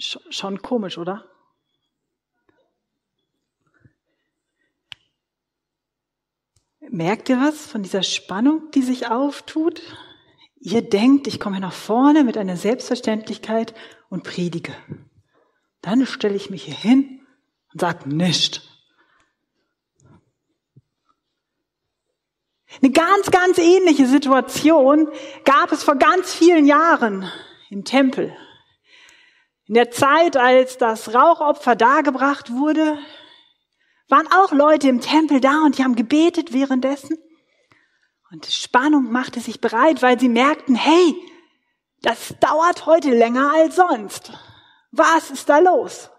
Schon komisch, oder? Merkt ihr was von dieser Spannung, die sich auftut? Ihr denkt, ich komme nach vorne mit einer Selbstverständlichkeit und predige. Dann stelle ich mich hier hin und sage nicht. Eine ganz, ganz ähnliche Situation gab es vor ganz vielen Jahren im Tempel. In der Zeit, als das Rauchopfer dargebracht wurde, waren auch Leute im Tempel da und die haben gebetet währenddessen. Und Spannung machte sich bereit, weil sie merkten, hey, das dauert heute länger als sonst. Was ist da los?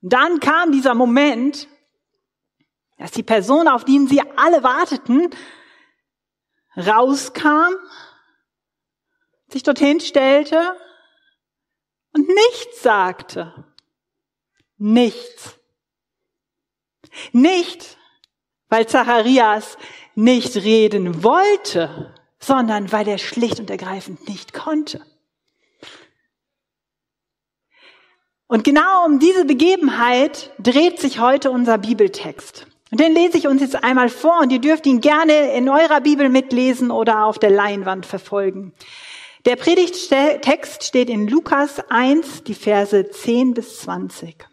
Und dann kam dieser Moment, dass die Person, auf die sie alle warteten, rauskam, sich dorthin stellte und nichts sagte. Nichts. Nicht, weil Zacharias nicht reden wollte, sondern weil er schlicht und ergreifend nicht konnte. Und genau um diese Begebenheit dreht sich heute unser Bibeltext. Und den lese ich uns jetzt einmal vor und ihr dürft ihn gerne in eurer Bibel mitlesen oder auf der Leinwand verfolgen. Der Predigttext steht in Lukas 1, die Verse 10 bis 20.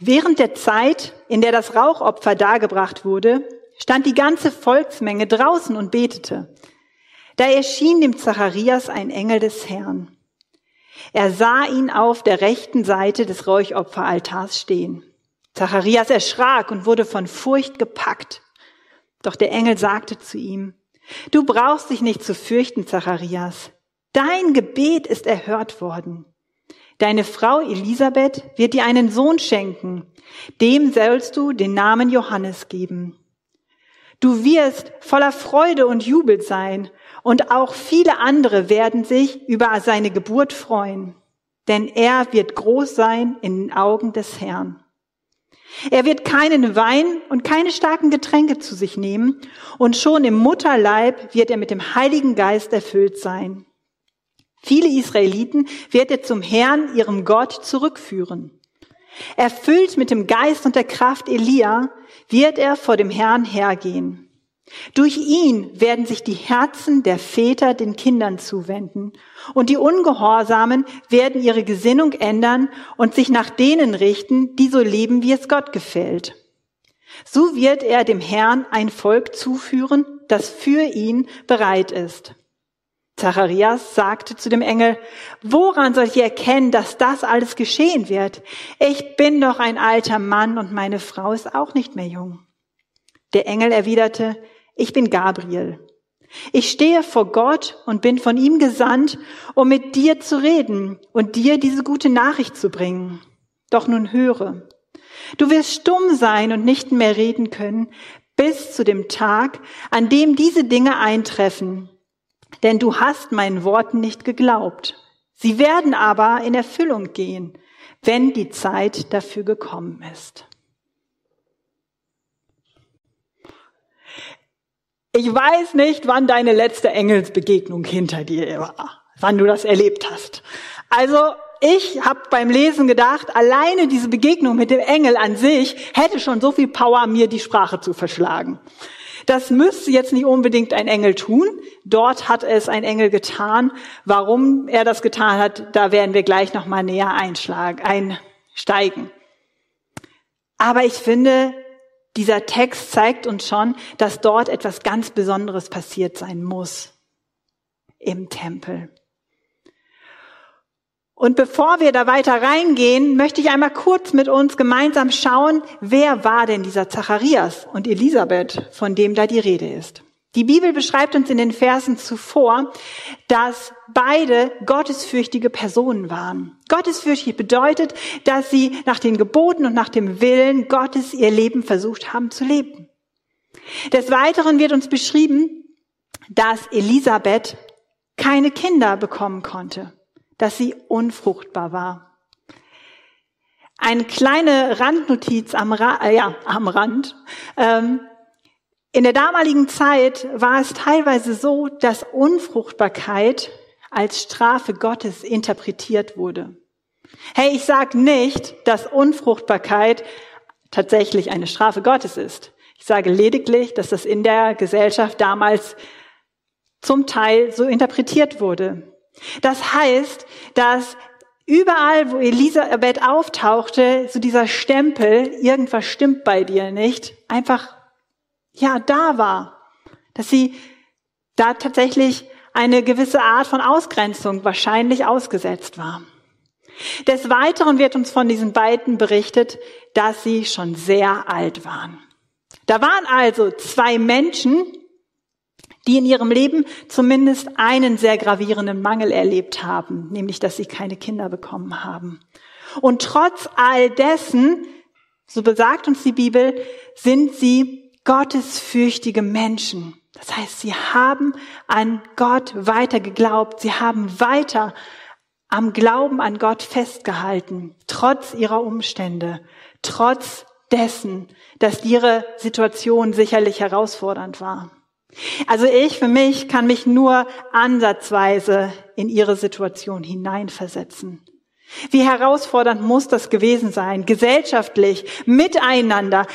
Während der Zeit, in der das Rauchopfer dargebracht wurde, stand die ganze Volksmenge draußen und betete. Da erschien dem Zacharias ein Engel des Herrn. Er sah ihn auf der rechten Seite des Räuchopferaltars stehen. Zacharias erschrak und wurde von Furcht gepackt. Doch der Engel sagte zu ihm, Du brauchst dich nicht zu fürchten, Zacharias. Dein Gebet ist erhört worden. Deine Frau Elisabeth wird dir einen Sohn schenken. Dem sollst du den Namen Johannes geben. Du wirst voller Freude und Jubel sein, und auch viele andere werden sich über seine Geburt freuen, denn er wird groß sein in den Augen des Herrn. Er wird keinen Wein und keine starken Getränke zu sich nehmen, und schon im Mutterleib wird er mit dem Heiligen Geist erfüllt sein. Viele Israeliten wird er zum Herrn, ihrem Gott, zurückführen. Erfüllt mit dem Geist und der Kraft Elia wird er vor dem Herrn hergehen. Durch ihn werden sich die Herzen der Väter den Kindern zuwenden und die Ungehorsamen werden ihre Gesinnung ändern und sich nach denen richten, die so leben, wie es Gott gefällt. So wird er dem Herrn ein Volk zuführen, das für ihn bereit ist. Zacharias sagte zu dem Engel, woran soll ich erkennen, dass das alles geschehen wird? Ich bin doch ein alter Mann und meine Frau ist auch nicht mehr jung. Der Engel erwiderte, ich bin Gabriel. Ich stehe vor Gott und bin von ihm gesandt, um mit dir zu reden und dir diese gute Nachricht zu bringen. Doch nun höre. Du wirst stumm sein und nicht mehr reden können bis zu dem Tag, an dem diese Dinge eintreffen denn du hast meinen Worten nicht geglaubt. Sie werden aber in Erfüllung gehen, wenn die Zeit dafür gekommen ist. Ich weiß nicht, wann deine letzte Engelsbegegnung hinter dir war, wann du das erlebt hast. Also ich habe beim Lesen gedacht, alleine diese Begegnung mit dem Engel an sich hätte schon so viel Power, mir die Sprache zu verschlagen. Das müsste jetzt nicht unbedingt ein Engel tun. Dort hat es ein Engel getan. Warum er das getan hat, da werden wir gleich noch mal näher einschlagen, einsteigen. Aber ich finde, dieser Text zeigt uns schon, dass dort etwas ganz Besonderes passiert sein muss im Tempel. Und bevor wir da weiter reingehen, möchte ich einmal kurz mit uns gemeinsam schauen, wer war denn dieser Zacharias und Elisabeth, von dem da die Rede ist. Die Bibel beschreibt uns in den Versen zuvor, dass beide gottesfürchtige Personen waren. Gottesfürchtig bedeutet, dass sie nach den Geboten und nach dem Willen Gottes ihr Leben versucht haben zu leben. Des Weiteren wird uns beschrieben, dass Elisabeth keine Kinder bekommen konnte dass sie unfruchtbar war. Eine kleine Randnotiz am, Ra äh, ja, am Rand. Ähm, in der damaligen Zeit war es teilweise so, dass Unfruchtbarkeit als Strafe Gottes interpretiert wurde. Hey, ich sage nicht, dass Unfruchtbarkeit tatsächlich eine Strafe Gottes ist. Ich sage lediglich, dass das in der Gesellschaft damals zum Teil so interpretiert wurde. Das heißt, dass überall, wo Elisabeth auftauchte, so dieser Stempel, irgendwas stimmt bei dir nicht, einfach, ja, da war. Dass sie da tatsächlich eine gewisse Art von Ausgrenzung wahrscheinlich ausgesetzt war. Des Weiteren wird uns von diesen beiden berichtet, dass sie schon sehr alt waren. Da waren also zwei Menschen, die in ihrem Leben zumindest einen sehr gravierenden Mangel erlebt haben, nämlich dass sie keine Kinder bekommen haben. Und trotz all dessen, so besagt uns die Bibel, sind sie gottesfürchtige Menschen. Das heißt, sie haben an Gott weiter geglaubt, sie haben weiter am Glauben an Gott festgehalten, trotz ihrer Umstände, trotz dessen, dass ihre Situation sicherlich herausfordernd war. Also ich für mich kann mich nur ansatzweise in ihre Situation hineinversetzen. Wie herausfordernd muss das gewesen sein, gesellschaftlich, miteinander,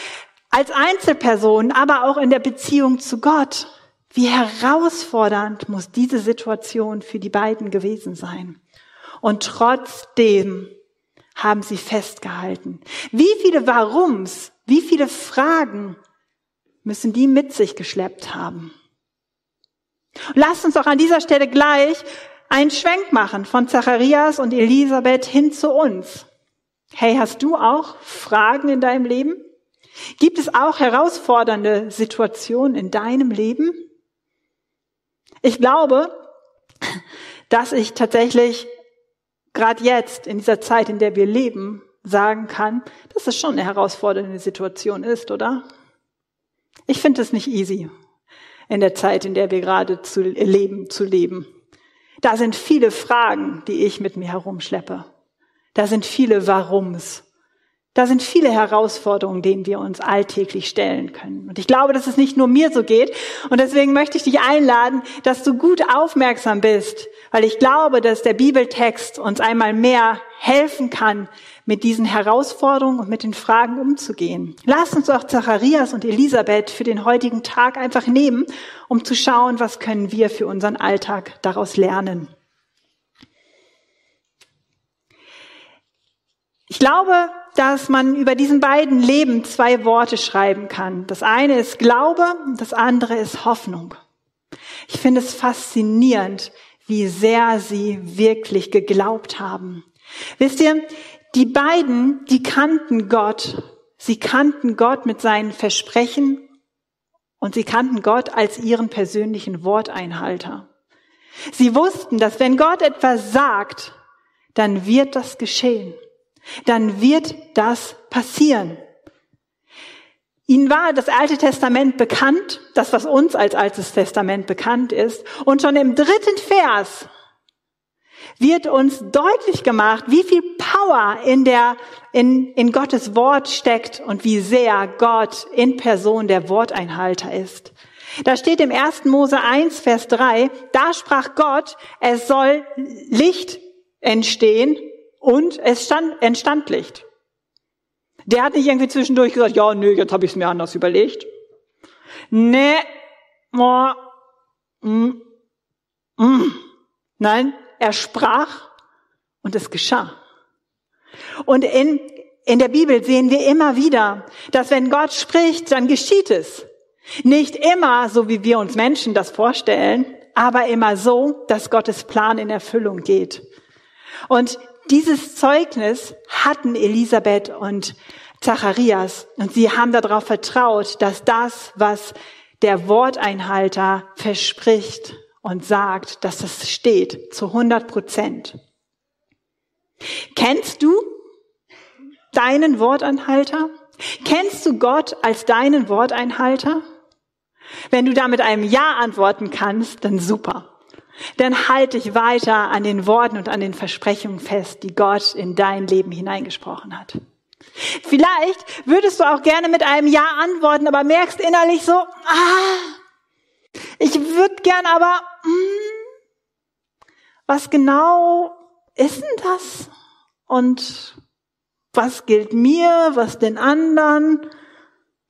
als Einzelperson, aber auch in der Beziehung zu Gott. Wie herausfordernd muss diese Situation für die beiden gewesen sein. Und trotzdem haben sie festgehalten. Wie viele Warums, wie viele Fragen müssen die mit sich geschleppt haben? Und lasst uns auch an dieser Stelle gleich einen Schwenk machen von Zacharias und Elisabeth hin zu uns. Hey, hast du auch Fragen in deinem Leben? Gibt es auch herausfordernde Situationen in deinem Leben? Ich glaube, dass ich tatsächlich gerade jetzt, in dieser Zeit, in der wir leben, sagen kann, dass es schon eine herausfordernde Situation ist, oder? Ich finde es nicht easy, in der Zeit, in der wir gerade zu leben, zu leben. Da sind viele Fragen, die ich mit mir herumschleppe. Da sind viele Warums. Da sind viele Herausforderungen, denen wir uns alltäglich stellen können. Und ich glaube, dass es nicht nur mir so geht. Und deswegen möchte ich dich einladen, dass du gut aufmerksam bist, weil ich glaube, dass der Bibeltext uns einmal mehr helfen kann, mit diesen Herausforderungen und mit den Fragen umzugehen. Lass uns auch Zacharias und Elisabeth für den heutigen Tag einfach nehmen, um zu schauen, was können wir für unseren Alltag daraus lernen. Ich glaube, dass man über diesen beiden Leben zwei Worte schreiben kann. Das eine ist Glaube, das andere ist Hoffnung. Ich finde es faszinierend, wie sehr sie wirklich geglaubt haben. Wisst ihr, die beiden, die kannten Gott. Sie kannten Gott mit seinen Versprechen und sie kannten Gott als ihren persönlichen Worteinhalter. Sie wussten, dass wenn Gott etwas sagt, dann wird das geschehen dann wird das passieren. Ihnen war das Alte Testament bekannt, das, was uns als Altes Testament bekannt ist. Und schon im dritten Vers wird uns deutlich gemacht, wie viel Power in der, in, in Gottes Wort steckt und wie sehr Gott in Person der Worteinhalter ist. Da steht im 1. Mose 1, Vers 3, da sprach Gott, es soll Licht entstehen und es stand, entstand Licht. Der hat nicht irgendwie zwischendurch gesagt, ja, nö, jetzt habe ich es mir anders überlegt. Nee, oh, mm, mm. nein, er sprach und es geschah. Und in, in der Bibel sehen wir immer wieder, dass wenn Gott spricht, dann geschieht es. Nicht immer so, wie wir uns Menschen das vorstellen, aber immer so, dass Gottes Plan in Erfüllung geht. Und dieses Zeugnis hatten Elisabeth und Zacharias und sie haben darauf vertraut, dass das, was der Worteinhalter verspricht und sagt, dass es steht zu 100 Prozent. Kennst du deinen Worteinhalter? Kennst du Gott als deinen Worteinhalter? Wenn du da mit einem Ja antworten kannst, dann super dann halt dich weiter an den Worten und an den Versprechungen fest, die Gott in dein Leben hineingesprochen hat. Vielleicht würdest du auch gerne mit einem Ja antworten, aber merkst innerlich so, ah, ich würde gern aber, mm, was genau ist denn das? Und was gilt mir, was den anderen?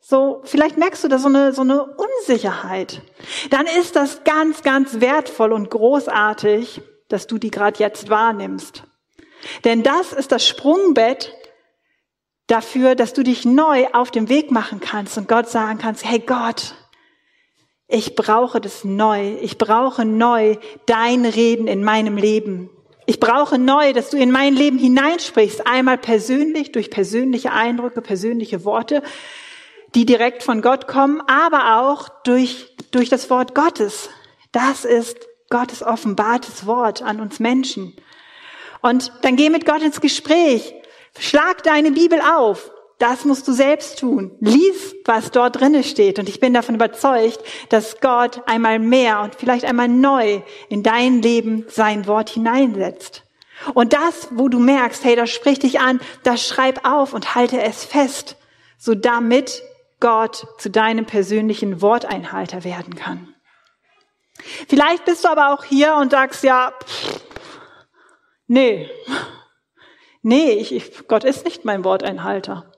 So, vielleicht merkst du da so eine, so eine Unsicherheit. Dann ist das ganz, ganz wertvoll und großartig, dass du die gerade jetzt wahrnimmst. Denn das ist das Sprungbett dafür, dass du dich neu auf den Weg machen kannst und Gott sagen kannst, hey Gott, ich brauche das neu. Ich brauche neu dein Reden in meinem Leben. Ich brauche neu, dass du in mein Leben hineinsprichst. Einmal persönlich, durch persönliche Eindrücke, persönliche Worte, die direkt von Gott kommen, aber auch durch, durch das Wort Gottes. Das ist Gottes offenbartes Wort an uns Menschen. Und dann geh mit Gott ins Gespräch. Schlag deine Bibel auf. Das musst du selbst tun. Lies, was dort drinne steht. Und ich bin davon überzeugt, dass Gott einmal mehr und vielleicht einmal neu in dein Leben sein Wort hineinsetzt. Und das, wo du merkst, hey, das spricht dich an, das schreib auf und halte es fest, so damit Gott zu deinem persönlichen Worteinhalter werden kann. Vielleicht bist du aber auch hier und sagst, ja, pff, nee, nee, ich, ich, Gott ist nicht mein Worteinhalter.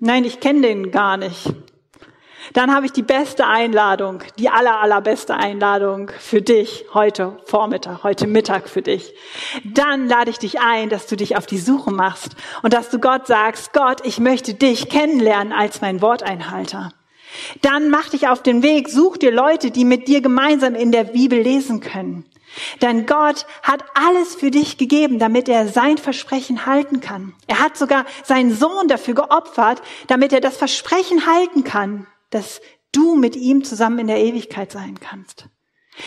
Nein, ich kenne den gar nicht. Dann habe ich die beste Einladung, die aller, allerbeste Einladung für dich heute Vormittag, heute Mittag für dich. Dann lade ich dich ein, dass du dich auf die Suche machst und dass du Gott sagst, Gott, ich möchte dich kennenlernen als mein Worteinhalter. Dann mach dich auf den Weg, such dir Leute, die mit dir gemeinsam in der Bibel lesen können. Denn Gott hat alles für dich gegeben, damit er sein Versprechen halten kann. Er hat sogar seinen Sohn dafür geopfert, damit er das Versprechen halten kann, dass du mit ihm zusammen in der Ewigkeit sein kannst.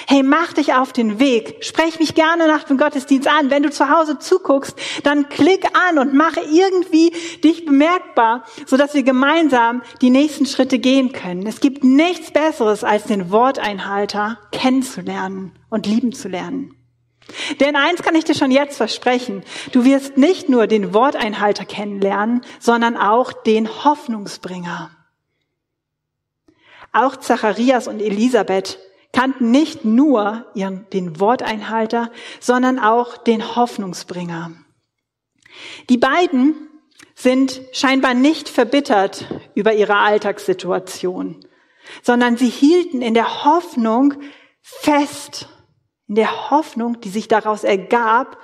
Hey, mach dich auf den Weg. Sprech mich gerne nach dem Gottesdienst an. Wenn du zu Hause zuguckst, dann klick an und mache irgendwie dich bemerkbar, sodass wir gemeinsam die nächsten Schritte gehen können. Es gibt nichts Besseres, als den Worteinhalter kennenzulernen und lieben zu lernen. Denn eins kann ich dir schon jetzt versprechen. Du wirst nicht nur den Worteinhalter kennenlernen, sondern auch den Hoffnungsbringer. Auch Zacharias und Elisabeth kannten nicht nur ihren, den Worteinhalter, sondern auch den Hoffnungsbringer. Die beiden sind scheinbar nicht verbittert über ihre Alltagssituation, sondern sie hielten in der Hoffnung fest, in der Hoffnung, die sich daraus ergab,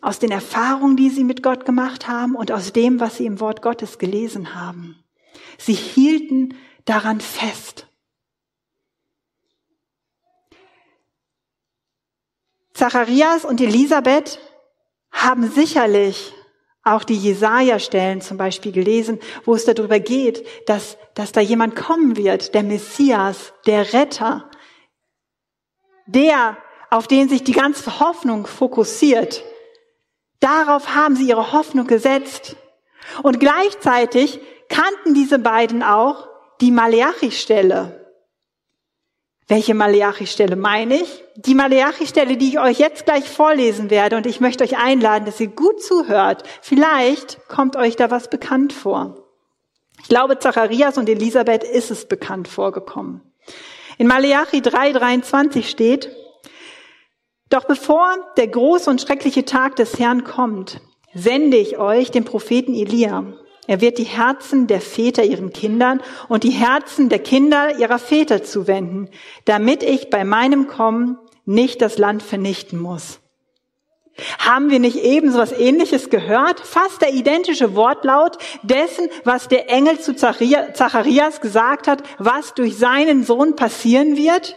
aus den Erfahrungen, die sie mit Gott gemacht haben und aus dem, was sie im Wort Gottes gelesen haben. Sie hielten daran fest. Zacharias und Elisabeth haben sicherlich auch die Jesaja-Stellen zum Beispiel gelesen, wo es darüber geht, dass, dass da jemand kommen wird, der Messias, der Retter, der, auf den sich die ganze Hoffnung fokussiert. Darauf haben sie ihre Hoffnung gesetzt. Und gleichzeitig kannten diese beiden auch die Maleachi-Stelle. Welche Maleachi-Stelle meine ich? Die Maleachi-Stelle, die ich euch jetzt gleich vorlesen werde und ich möchte euch einladen, dass ihr gut zuhört. Vielleicht kommt euch da was bekannt vor. Ich glaube, Zacharias und Elisabeth ist es bekannt vorgekommen. In Maleachi 3,23 steht, doch bevor der große und schreckliche Tag des Herrn kommt, sende ich euch den Propheten Elia. Er wird die Herzen der Väter ihren Kindern und die Herzen der Kinder ihrer Väter zuwenden, damit ich bei meinem Kommen nicht das Land vernichten muss. Haben wir nicht eben so was ähnliches gehört? Fast der identische Wortlaut dessen, was der Engel zu Zacharias gesagt hat, was durch seinen Sohn passieren wird?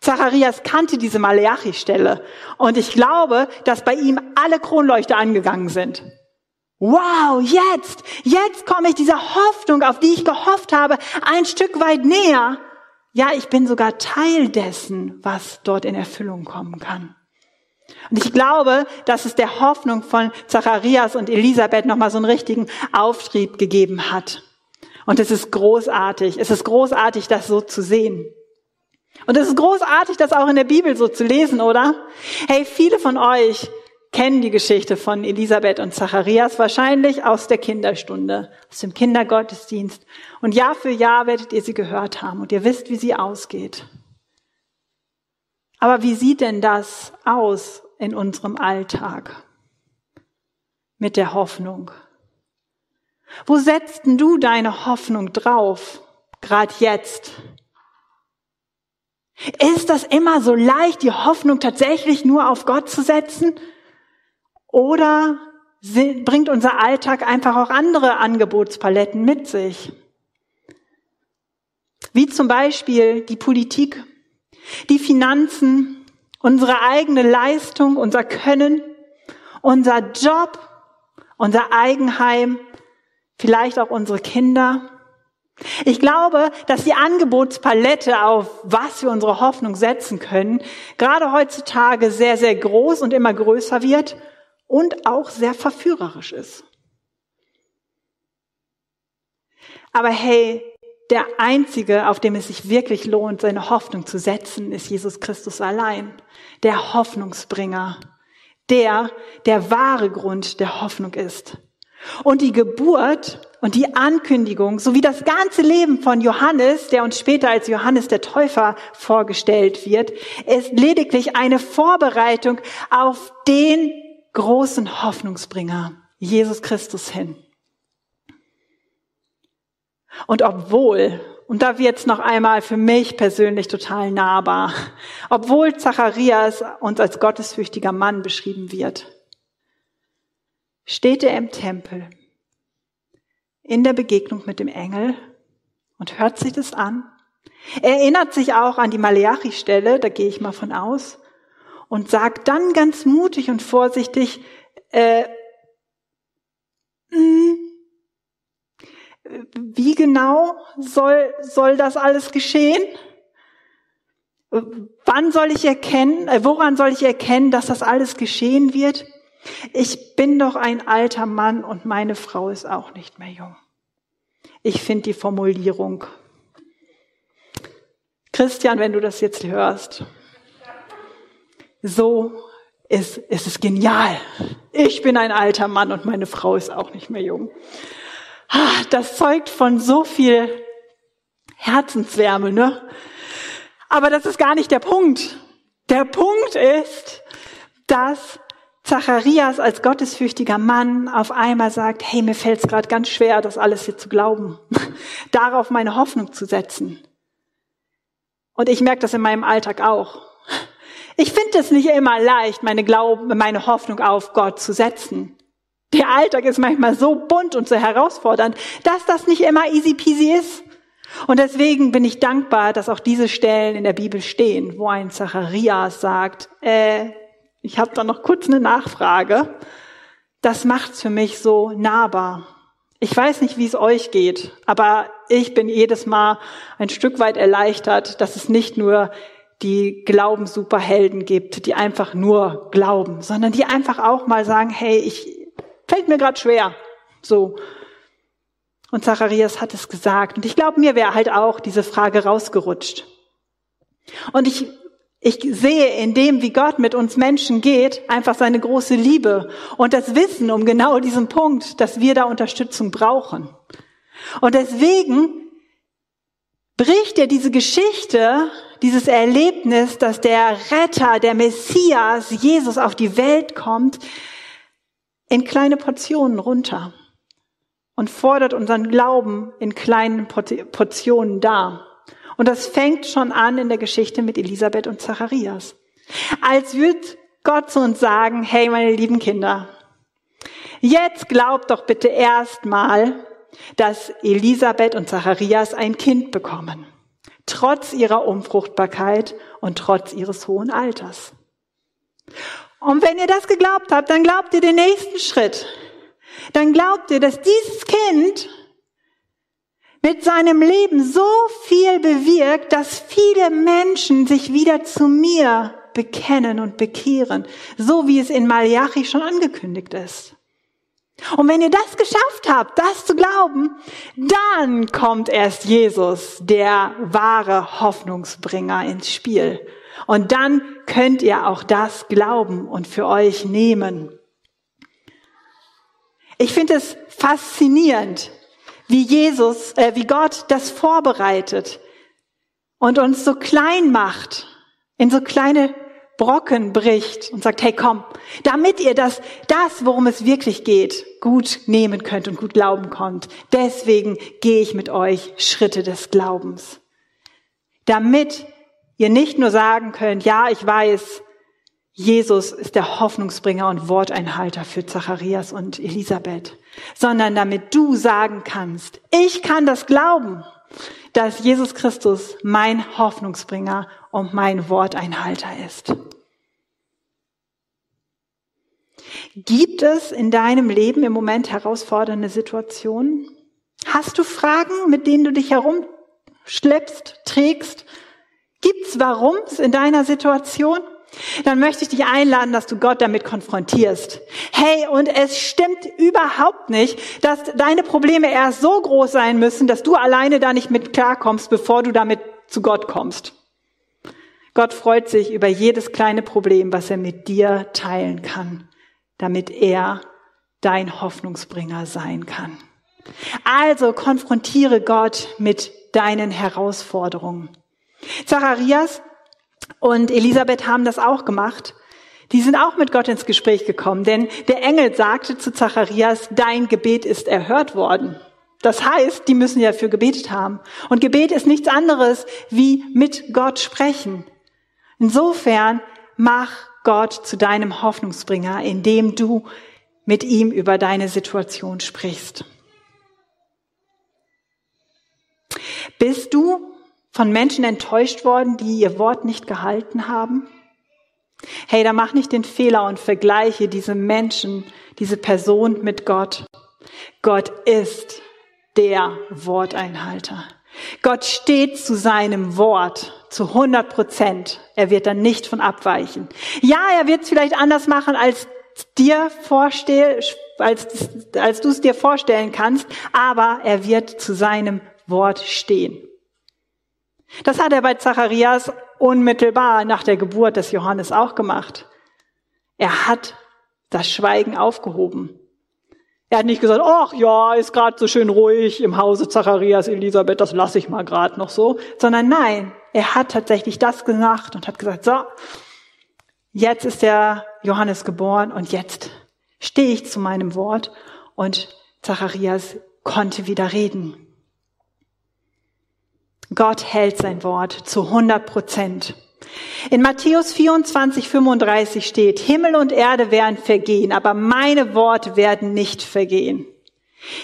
Zacharias kannte diese Maleachi-Stelle und ich glaube, dass bei ihm alle Kronleuchter angegangen sind. Wow, jetzt, jetzt komme ich dieser Hoffnung, auf die ich gehofft habe, ein Stück weit näher. Ja, ich bin sogar Teil dessen, was dort in Erfüllung kommen kann. Und ich glaube, dass es der Hoffnung von Zacharias und Elisabeth nochmal so einen richtigen Auftrieb gegeben hat. Und es ist großartig. Es ist großartig, das so zu sehen. Und es ist großartig, das auch in der Bibel so zu lesen, oder? Hey, viele von euch kennen die Geschichte von Elisabeth und Zacharias wahrscheinlich aus der Kinderstunde, aus dem Kindergottesdienst. Und Jahr für Jahr werdet ihr sie gehört haben und ihr wisst, wie sie ausgeht. Aber wie sieht denn das aus in unserem Alltag mit der Hoffnung? Wo setzt denn du deine Hoffnung drauf, gerade jetzt? Ist das immer so leicht, die Hoffnung tatsächlich nur auf Gott zu setzen? Oder bringt unser Alltag einfach auch andere Angebotspaletten mit sich? Wie zum Beispiel die Politik, die Finanzen, unsere eigene Leistung, unser Können, unser Job, unser Eigenheim, vielleicht auch unsere Kinder. Ich glaube, dass die Angebotspalette, auf was wir unsere Hoffnung setzen können, gerade heutzutage sehr, sehr groß und immer größer wird und auch sehr verführerisch ist. Aber hey, der einzige, auf dem es sich wirklich lohnt, seine Hoffnung zu setzen, ist Jesus Christus allein, der Hoffnungsbringer, der der wahre Grund der Hoffnung ist. Und die Geburt und die Ankündigung sowie das ganze Leben von Johannes, der uns später als Johannes der Täufer vorgestellt wird, ist lediglich eine Vorbereitung auf den großen Hoffnungsbringer, Jesus Christus hin. Und obwohl, und da wird's noch einmal für mich persönlich total nahbar, obwohl Zacharias uns als gottesfürchtiger Mann beschrieben wird, steht er im Tempel in der Begegnung mit dem Engel und hört sich das an. Er erinnert sich auch an die Maleachi-Stelle, da gehe ich mal von aus, und sagt dann ganz mutig und vorsichtig, äh, mh, hm, wie genau soll, soll das alles geschehen? Wann soll ich erkennen, äh, woran soll ich erkennen, dass das alles geschehen wird? Ich bin doch ein alter Mann und meine Frau ist auch nicht mehr jung. Ich finde die Formulierung. Christian, wenn du das jetzt hörst, so ist, ist es genial. Ich bin ein alter Mann und meine Frau ist auch nicht mehr jung. Das zeugt von so viel Herzenswärme, ne? Aber das ist gar nicht der Punkt. Der Punkt ist, dass Zacharias als gottesfürchtiger Mann auf einmal sagt, hey, mir fällt es gerade ganz schwer, das alles hier zu glauben, darauf meine Hoffnung zu setzen. Und ich merke das in meinem Alltag auch. Ich finde es nicht immer leicht, meine, Glauben, meine Hoffnung auf Gott zu setzen. Der Alltag ist manchmal so bunt und so herausfordernd, dass das nicht immer easy peasy ist. Und deswegen bin ich dankbar, dass auch diese Stellen in der Bibel stehen, wo ein Zacharias sagt, äh, ich habe da noch kurz eine Nachfrage. Das macht's für mich so nahbar. Ich weiß nicht, wie es euch geht, aber ich bin jedes Mal ein Stück weit erleichtert, dass es nicht nur die Glaubenssuperhelden gibt, die einfach nur glauben, sondern die einfach auch mal sagen, hey, ich fällt mir gerade schwer. So. Und Zacharias hat es gesagt. Und ich glaube, mir wäre halt auch diese Frage rausgerutscht. Und ich, ich sehe in dem, wie Gott mit uns Menschen geht, einfach seine große Liebe und das Wissen um genau diesen Punkt, dass wir da Unterstützung brauchen. Und deswegen bricht er diese Geschichte, dieses Erlebnis, dass der Retter, der Messias, Jesus auf die Welt kommt, in kleine Portionen runter und fordert unseren Glauben in kleinen Portionen dar. Und das fängt schon an in der Geschichte mit Elisabeth und Zacharias. Als würde Gott zu uns sagen, hey meine lieben Kinder, jetzt glaubt doch bitte erstmal, dass Elisabeth und Zacharias ein Kind bekommen, trotz ihrer Unfruchtbarkeit und trotz ihres hohen Alters. Und wenn ihr das geglaubt habt, dann glaubt ihr den nächsten Schritt. Dann glaubt ihr, dass dieses Kind mit seinem Leben so viel bewirkt, dass viele Menschen sich wieder zu mir bekennen und bekehren, so wie es in Malachi schon angekündigt ist. Und wenn ihr das geschafft habt, das zu glauben, dann kommt erst Jesus, der wahre Hoffnungsbringer ins Spiel. Und dann könnt ihr auch das glauben und für euch nehmen. Ich finde es faszinierend, wie Jesus, äh, wie Gott das vorbereitet und uns so klein macht in so kleine Brocken bricht und sagt, hey komm, damit ihr das, das, worum es wirklich geht, gut nehmen könnt und gut glauben könnt. Deswegen gehe ich mit euch Schritte des Glaubens. Damit ihr nicht nur sagen könnt, ja, ich weiß, Jesus ist der Hoffnungsbringer und Worteinhalter für Zacharias und Elisabeth, sondern damit du sagen kannst, ich kann das glauben, dass Jesus Christus mein Hoffnungsbringer und mein Worteinhalter ist. Gibt es in deinem Leben im Moment herausfordernde Situationen? Hast du Fragen, mit denen du dich herumschleppst, trägst? Gibt's Warums in deiner Situation? Dann möchte ich dich einladen, dass du Gott damit konfrontierst. Hey, und es stimmt überhaupt nicht, dass deine Probleme erst so groß sein müssen, dass du alleine da nicht mit klarkommst, bevor du damit zu Gott kommst. Gott freut sich über jedes kleine Problem, was er mit dir teilen kann damit er dein Hoffnungsbringer sein kann. Also konfrontiere Gott mit deinen Herausforderungen. Zacharias und Elisabeth haben das auch gemacht. Die sind auch mit Gott ins Gespräch gekommen, denn der Engel sagte zu Zacharias, dein Gebet ist erhört worden. Das heißt, die müssen ja für gebetet haben. Und Gebet ist nichts anderes wie mit Gott sprechen. Insofern mach Gott zu deinem Hoffnungsbringer, indem du mit ihm über deine Situation sprichst. Bist du von Menschen enttäuscht worden, die ihr Wort nicht gehalten haben? Hey, da mach nicht den Fehler und vergleiche diese Menschen, diese Person mit Gott. Gott ist der Worteinhalter. Gott steht zu seinem Wort zu 100 Prozent. Er wird dann nicht von abweichen. Ja, er wird es vielleicht anders machen, als dir vorstell, als, als du es dir vorstellen kannst, aber er wird zu seinem Wort stehen. Das hat er bei Zacharias unmittelbar nach der Geburt des Johannes auch gemacht. Er hat das Schweigen aufgehoben. Er hat nicht gesagt, ach ja, ist gerade so schön ruhig im Hause Zacharias, Elisabeth, das lasse ich mal gerade noch so, sondern nein, er hat tatsächlich das gemacht und hat gesagt, so, jetzt ist der Johannes geboren und jetzt stehe ich zu meinem Wort und Zacharias konnte wieder reden. Gott hält sein Wort zu 100 Prozent. In Matthäus 24, 35 steht, Himmel und Erde werden vergehen, aber meine Worte werden nicht vergehen.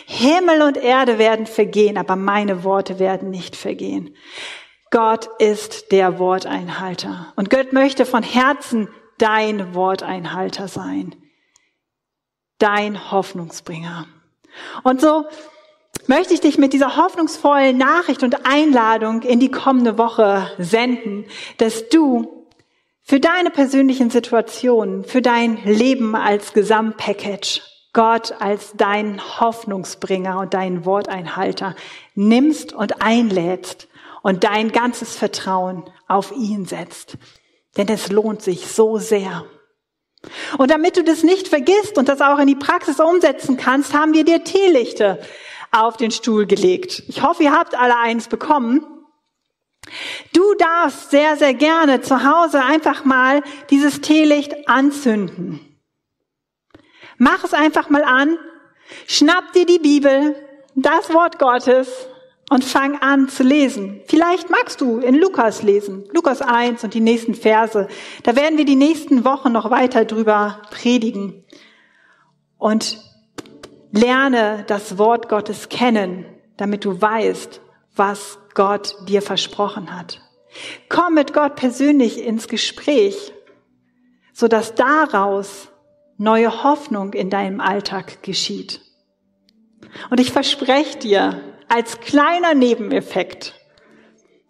Himmel und Erde werden vergehen, aber meine Worte werden nicht vergehen. Gott ist der Worteinhalter. Und Gott möchte von Herzen dein Worteinhalter sein. Dein Hoffnungsbringer. Und so möchte ich dich mit dieser hoffnungsvollen Nachricht und Einladung in die kommende Woche senden, dass du für deine persönlichen Situationen, für dein Leben als Gesamtpackage Gott als dein Hoffnungsbringer und deinen Worteinhalter nimmst und einlädst und dein ganzes Vertrauen auf ihn setzt. Denn es lohnt sich so sehr. Und damit du das nicht vergisst und das auch in die Praxis umsetzen kannst, haben wir dir Teelichte auf den Stuhl gelegt. Ich hoffe, ihr habt alle eins bekommen. Du darfst sehr, sehr gerne zu Hause einfach mal dieses Teelicht anzünden. Mach es einfach mal an, schnapp dir die Bibel, das Wort Gottes und fang an zu lesen. Vielleicht magst du in Lukas lesen, Lukas 1 und die nächsten Verse. Da werden wir die nächsten Wochen noch weiter drüber predigen. Und Lerne das Wort Gottes kennen, damit du weißt, was Gott dir versprochen hat. Komm mit Gott persönlich ins Gespräch, so dass daraus neue Hoffnung in deinem Alltag geschieht. Und ich verspreche dir als kleiner Nebeneffekt,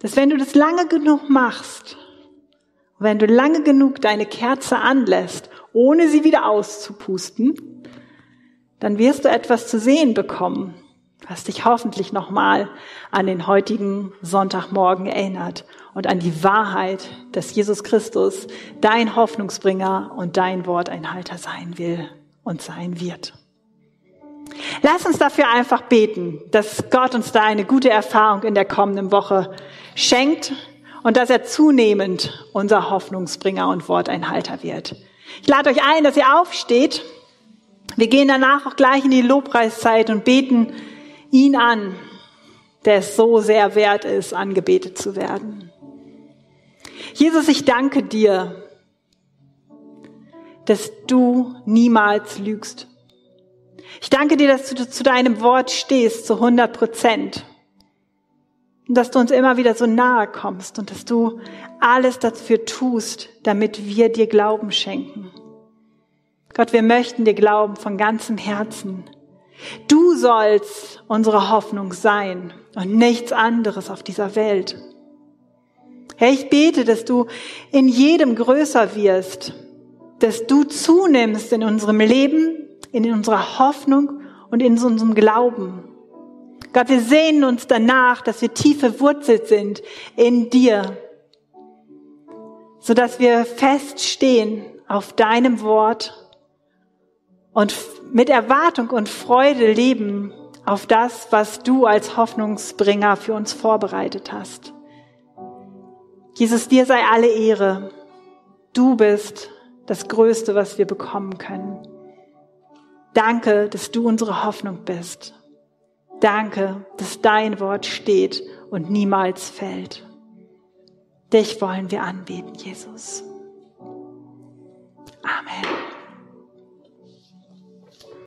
dass wenn du das lange genug machst, wenn du lange genug deine Kerze anlässt, ohne sie wieder auszupusten, dann wirst du etwas zu sehen bekommen, was dich hoffentlich nochmal an den heutigen Sonntagmorgen erinnert und an die Wahrheit, dass Jesus Christus dein Hoffnungsbringer und dein Worteinhalter sein will und sein wird. Lass uns dafür einfach beten, dass Gott uns da eine gute Erfahrung in der kommenden Woche schenkt und dass er zunehmend unser Hoffnungsbringer und Worteinhalter wird. Ich lade euch ein, dass ihr aufsteht. Wir gehen danach auch gleich in die Lobpreiszeit und beten ihn an, der es so sehr wert ist, angebetet zu werden. Jesus, ich danke dir, dass du niemals lügst. Ich danke dir, dass du zu deinem Wort stehst, zu 100 Prozent. Und dass du uns immer wieder so nahe kommst und dass du alles dafür tust, damit wir dir Glauben schenken. Gott, wir möchten dir glauben von ganzem Herzen. Du sollst unsere Hoffnung sein und nichts anderes auf dieser Welt. Herr, ich bete, dass du in jedem größer wirst, dass du zunimmst in unserem Leben, in unserer Hoffnung und in unserem Glauben. Gott, wir sehnen uns danach, dass wir tief verwurzelt sind in dir, sodass wir feststehen auf deinem Wort und mit Erwartung und Freude leben auf das, was du als Hoffnungsbringer für uns vorbereitet hast. Jesus, dir sei alle Ehre. Du bist das Größte, was wir bekommen können. Danke, dass du unsere Hoffnung bist. Danke, dass dein Wort steht und niemals fällt. Dich wollen wir anbeten, Jesus.